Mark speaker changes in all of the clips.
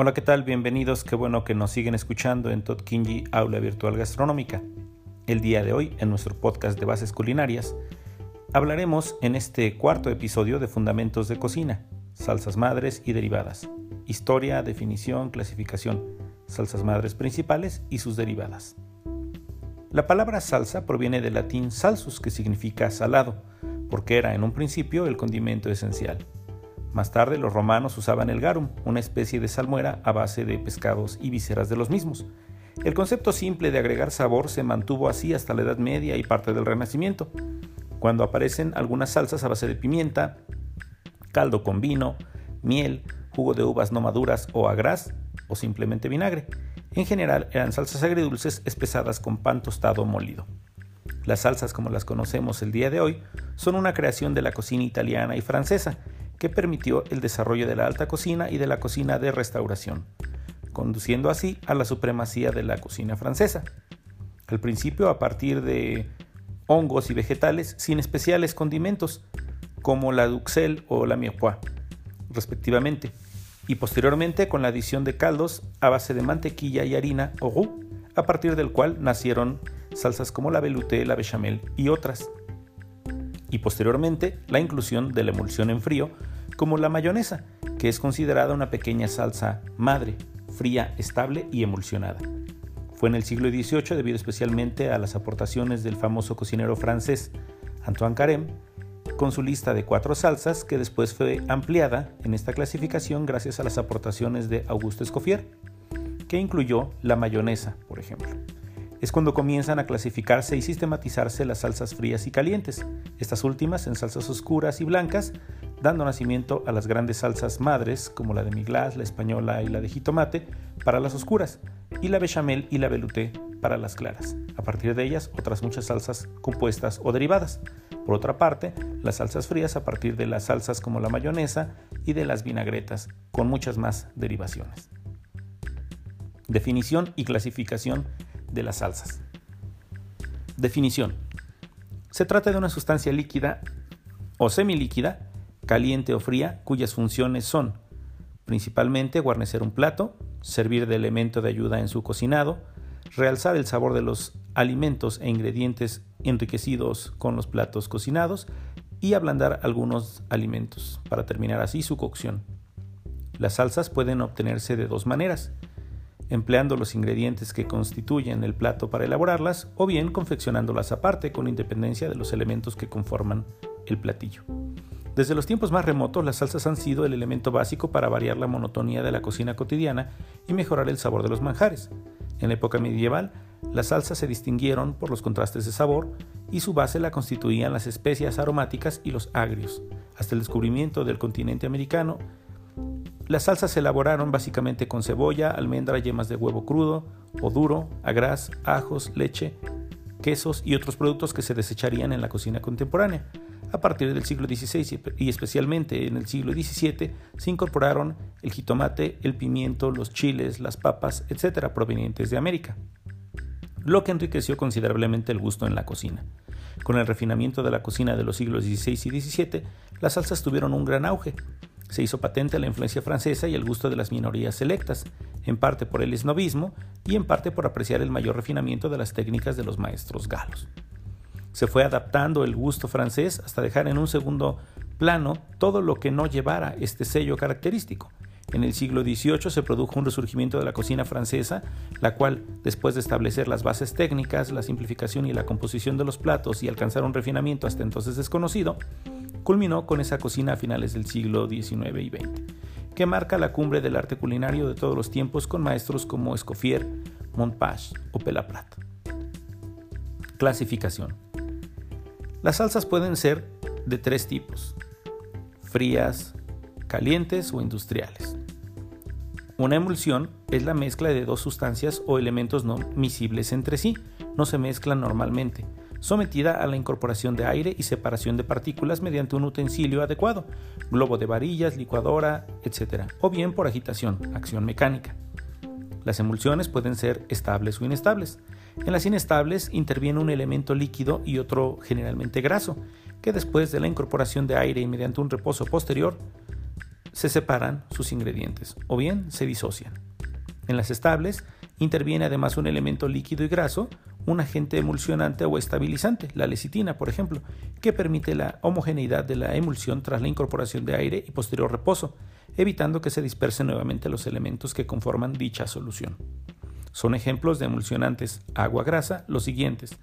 Speaker 1: Hola, ¿qué tal? Bienvenidos. Qué bueno que nos siguen escuchando en Todd Kinji Aula Virtual Gastronómica. El día de hoy, en nuestro podcast de bases culinarias, hablaremos en este cuarto episodio de Fundamentos de Cocina, salsas madres y derivadas, historia, definición, clasificación, salsas madres principales y sus derivadas. La palabra salsa proviene del latín salsus, que significa salado, porque era en un principio el condimento esencial. Más tarde los romanos usaban el garum, una especie de salmuera a base de pescados y vísceras de los mismos. El concepto simple de agregar sabor se mantuvo así hasta la Edad Media y parte del Renacimiento, cuando aparecen algunas salsas a base de pimienta, caldo con vino, miel, jugo de uvas no maduras o agraz o simplemente vinagre. En general eran salsas agridulces espesadas con pan tostado molido. Las salsas como las conocemos el día de hoy son una creación de la cocina italiana y francesa que permitió el desarrollo de la alta cocina y de la cocina de restauración, conduciendo así a la supremacía de la cocina francesa. Al principio a partir de hongos y vegetales sin especiales condimentos, como la duxelle o la mirepoix, respectivamente, y posteriormente con la adición de caldos a base de mantequilla y harina o roux, a partir del cual nacieron salsas como la velouté, la bechamel y otras y posteriormente la inclusión de la emulsión en frío como la mayonesa, que es considerada una pequeña salsa madre, fría, estable y emulsionada. Fue en el siglo XVIII debido especialmente a las aportaciones del famoso cocinero francés Antoine Carême, con su lista de cuatro salsas que después fue ampliada en esta clasificación gracias a las aportaciones de Auguste Escoffier, que incluyó la mayonesa, por ejemplo es cuando comienzan a clasificarse y sistematizarse las salsas frías y calientes, estas últimas en salsas oscuras y blancas, dando nacimiento a las grandes salsas madres como la de miglas, la española y la de jitomate para las oscuras, y la bechamel y la velouté para las claras. A partir de ellas, otras muchas salsas compuestas o derivadas. Por otra parte, las salsas frías a partir de las salsas como la mayonesa y de las vinagretas, con muchas más derivaciones. Definición y clasificación de las salsas. Definición. Se trata de una sustancia líquida o semilíquida, caliente o fría, cuyas funciones son principalmente guarnecer un plato, servir de elemento de ayuda en su cocinado, realzar el sabor de los alimentos e ingredientes enriquecidos con los platos cocinados y ablandar algunos alimentos para terminar así su cocción. Las salsas pueden obtenerse de dos maneras, empleando los ingredientes que constituyen el plato para elaborarlas o bien confeccionándolas aparte con independencia de los elementos que conforman el platillo. Desde los tiempos más remotos las salsas han sido el elemento básico para variar la monotonía de la cocina cotidiana y mejorar el sabor de los manjares. En la época medieval, las salsas se distinguieron por los contrastes de sabor y su base la constituían las especias aromáticas y los agrios. Hasta el descubrimiento del continente americano, las salsas se elaboraron básicamente con cebolla, almendra, yemas de huevo crudo o duro, agraz, ajos, leche, quesos y otros productos que se desecharían en la cocina contemporánea. A partir del siglo XVI y especialmente en el siglo XVII se incorporaron el jitomate, el pimiento, los chiles, las papas, etc. provenientes de América, lo que enriqueció considerablemente el gusto en la cocina. Con el refinamiento de la cocina de los siglos XVI y XVII, las salsas tuvieron un gran auge. Se hizo patente la influencia francesa y el gusto de las minorías selectas, en parte por el esnovismo y en parte por apreciar el mayor refinamiento de las técnicas de los maestros galos. Se fue adaptando el gusto francés hasta dejar en un segundo plano todo lo que no llevara este sello característico. En el siglo XVIII se produjo un resurgimiento de la cocina francesa, la cual, después de establecer las bases técnicas, la simplificación y la composición de los platos y alcanzar un refinamiento hasta entonces desconocido, culminó con esa cocina a finales del siglo XIX y XX, que marca la cumbre del arte culinario de todos los tiempos con maestros como Escoffier, Montpage o Pelaprat. Clasificación. Las salsas pueden ser de tres tipos, frías, calientes o industriales. Una emulsión es la mezcla de dos sustancias o elementos no miscibles entre sí, no se mezclan normalmente, sometida a la incorporación de aire y separación de partículas mediante un utensilio adecuado, globo de varillas, licuadora, etc., o bien por agitación, acción mecánica. Las emulsiones pueden ser estables o inestables. En las inestables interviene un elemento líquido y otro generalmente graso, que después de la incorporación de aire y mediante un reposo posterior, se separan sus ingredientes o bien se disocian. En las estables interviene además un elemento líquido y graso, un agente emulsionante o estabilizante, la lecitina, por ejemplo, que permite la homogeneidad de la emulsión tras la incorporación de aire y posterior reposo, evitando que se dispersen nuevamente los elementos que conforman dicha solución. Son ejemplos de emulsionantes agua-grasa los siguientes.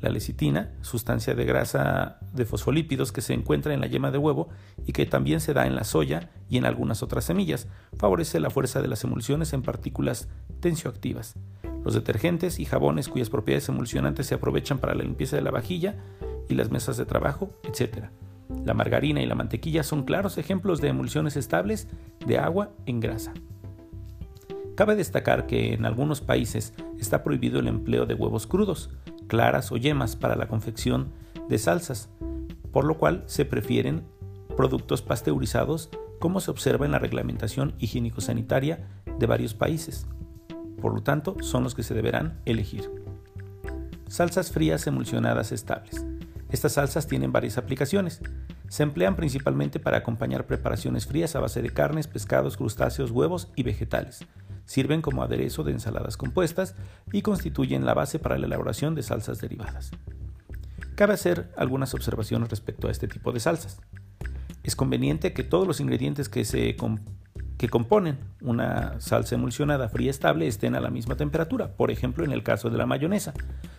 Speaker 1: La lecitina, sustancia de grasa de fosfolípidos que se encuentra en la yema de huevo y que también se da en la soya y en algunas otras semillas, favorece la fuerza de las emulsiones en partículas tensioactivas. Los detergentes y jabones cuyas propiedades emulsionantes se aprovechan para la limpieza de la vajilla y las mesas de trabajo, etc. La margarina y la mantequilla son claros ejemplos de emulsiones estables de agua en grasa. Cabe destacar que en algunos países está prohibido el empleo de huevos crudos, claras o yemas para la confección de salsas, por lo cual se prefieren productos pasteurizados como se observa en la reglamentación higiénico-sanitaria de varios países. Por lo tanto, son los que se deberán elegir. Salsas frías emulsionadas estables. Estas salsas tienen varias aplicaciones. Se emplean principalmente para acompañar preparaciones frías a base de carnes, pescados, crustáceos, huevos y vegetales. Sirven como aderezo de ensaladas compuestas y constituyen la base para la elaboración de salsas derivadas. Cabe hacer algunas observaciones respecto a este tipo de salsas. Es conveniente que todos los ingredientes que se que componen una salsa emulsionada fría estable estén a la misma temperatura. Por ejemplo, en el caso de la mayonesa,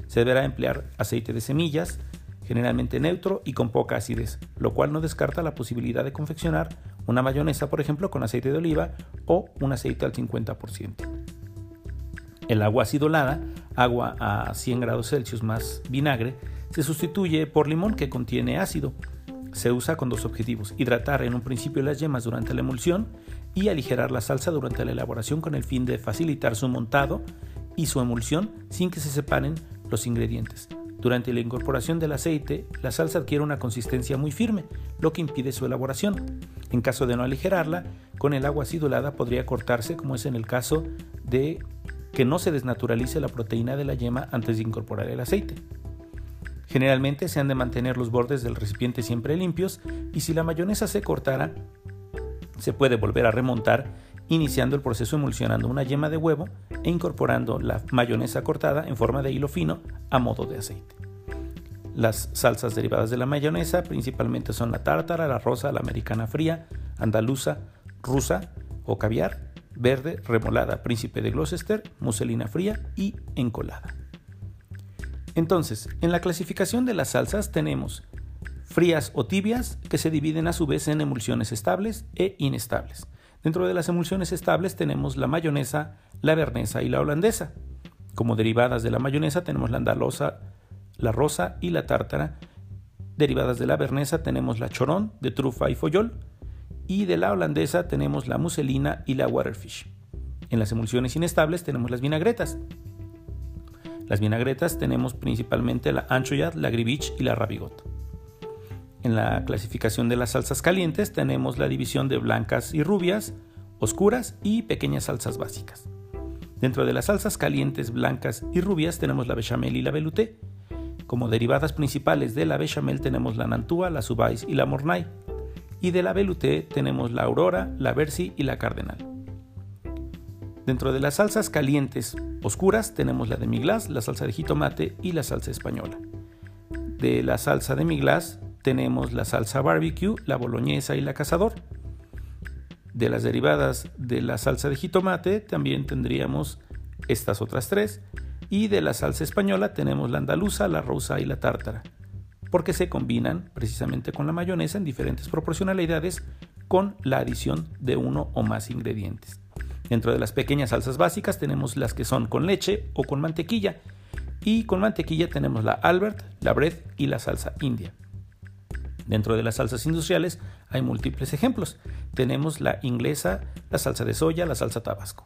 Speaker 1: se deberá emplear aceite de semillas, generalmente neutro y con poca acidez, lo cual no descarta la posibilidad de confeccionar una mayonesa, por ejemplo, con aceite de oliva o un aceite al 50%. El agua acidulada, agua a 100 grados Celsius más vinagre, se sustituye por limón que contiene ácido. Se usa con dos objetivos, hidratar en un principio las yemas durante la emulsión y aligerar la salsa durante la elaboración con el fin de facilitar su montado y su emulsión sin que se separen los ingredientes. Durante la incorporación del aceite, la salsa adquiere una consistencia muy firme, lo que impide su elaboración. En caso de no aligerarla, con el agua acidulada podría cortarse, como es en el caso de que no se desnaturalice la proteína de la yema antes de incorporar el aceite. Generalmente se han de mantener los bordes del recipiente siempre limpios y si la mayonesa se cortara, se puede volver a remontar iniciando el proceso emulsionando una yema de huevo e incorporando la mayonesa cortada en forma de hilo fino a modo de aceite. Las salsas derivadas de la mayonesa principalmente son la tártara, la rosa, la americana fría, andaluza, rusa o caviar, verde, remolada, príncipe de Gloucester, muselina fría y encolada. Entonces, en la clasificación de las salsas tenemos frías o tibias que se dividen a su vez en emulsiones estables e inestables. Dentro de las emulsiones estables tenemos la mayonesa, la vernesa y la holandesa. Como derivadas de la mayonesa tenemos la andalosa, la rosa y la tártara. Derivadas de la vernesa tenemos la chorón de trufa y follol. Y de la holandesa tenemos la muselina y la waterfish. En las emulsiones inestables tenemos las vinagretas. Las vinagretas tenemos principalmente la anchovy, la grivich y la ravigot. En la clasificación de las salsas calientes tenemos la división de blancas y rubias, oscuras y pequeñas salsas básicas. Dentro de las salsas calientes blancas y rubias tenemos la bechamel y la velouté. Como derivadas principales de la bechamel tenemos la nantua, la subais y la mornay. Y de la velouté tenemos la aurora, la versi y la cardenal. Dentro de las salsas calientes oscuras tenemos la de miglas, la salsa de jitomate y la salsa española. De la salsa de miglas tenemos la salsa barbecue, la boloñesa y la cazador. De las derivadas de la salsa de jitomate también tendríamos estas otras tres. Y de la salsa española tenemos la andaluza, la rosa y la tártara, porque se combinan precisamente con la mayonesa en diferentes proporcionalidades con la adición de uno o más ingredientes. Dentro de las pequeñas salsas básicas tenemos las que son con leche o con mantequilla. Y con mantequilla tenemos la Albert, la Bread y la salsa india. Dentro de las salsas industriales hay múltiples ejemplos. Tenemos la inglesa, la salsa de soya, la salsa tabasco.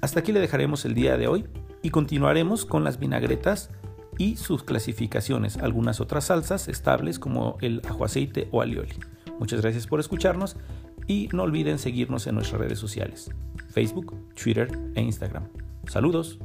Speaker 1: Hasta aquí le dejaremos el día de hoy y continuaremos con las vinagretas y sus clasificaciones, algunas otras salsas estables como el ajo aceite o alioli. Muchas gracias por escucharnos y no olviden seguirnos en nuestras redes sociales, Facebook, Twitter e Instagram. Saludos.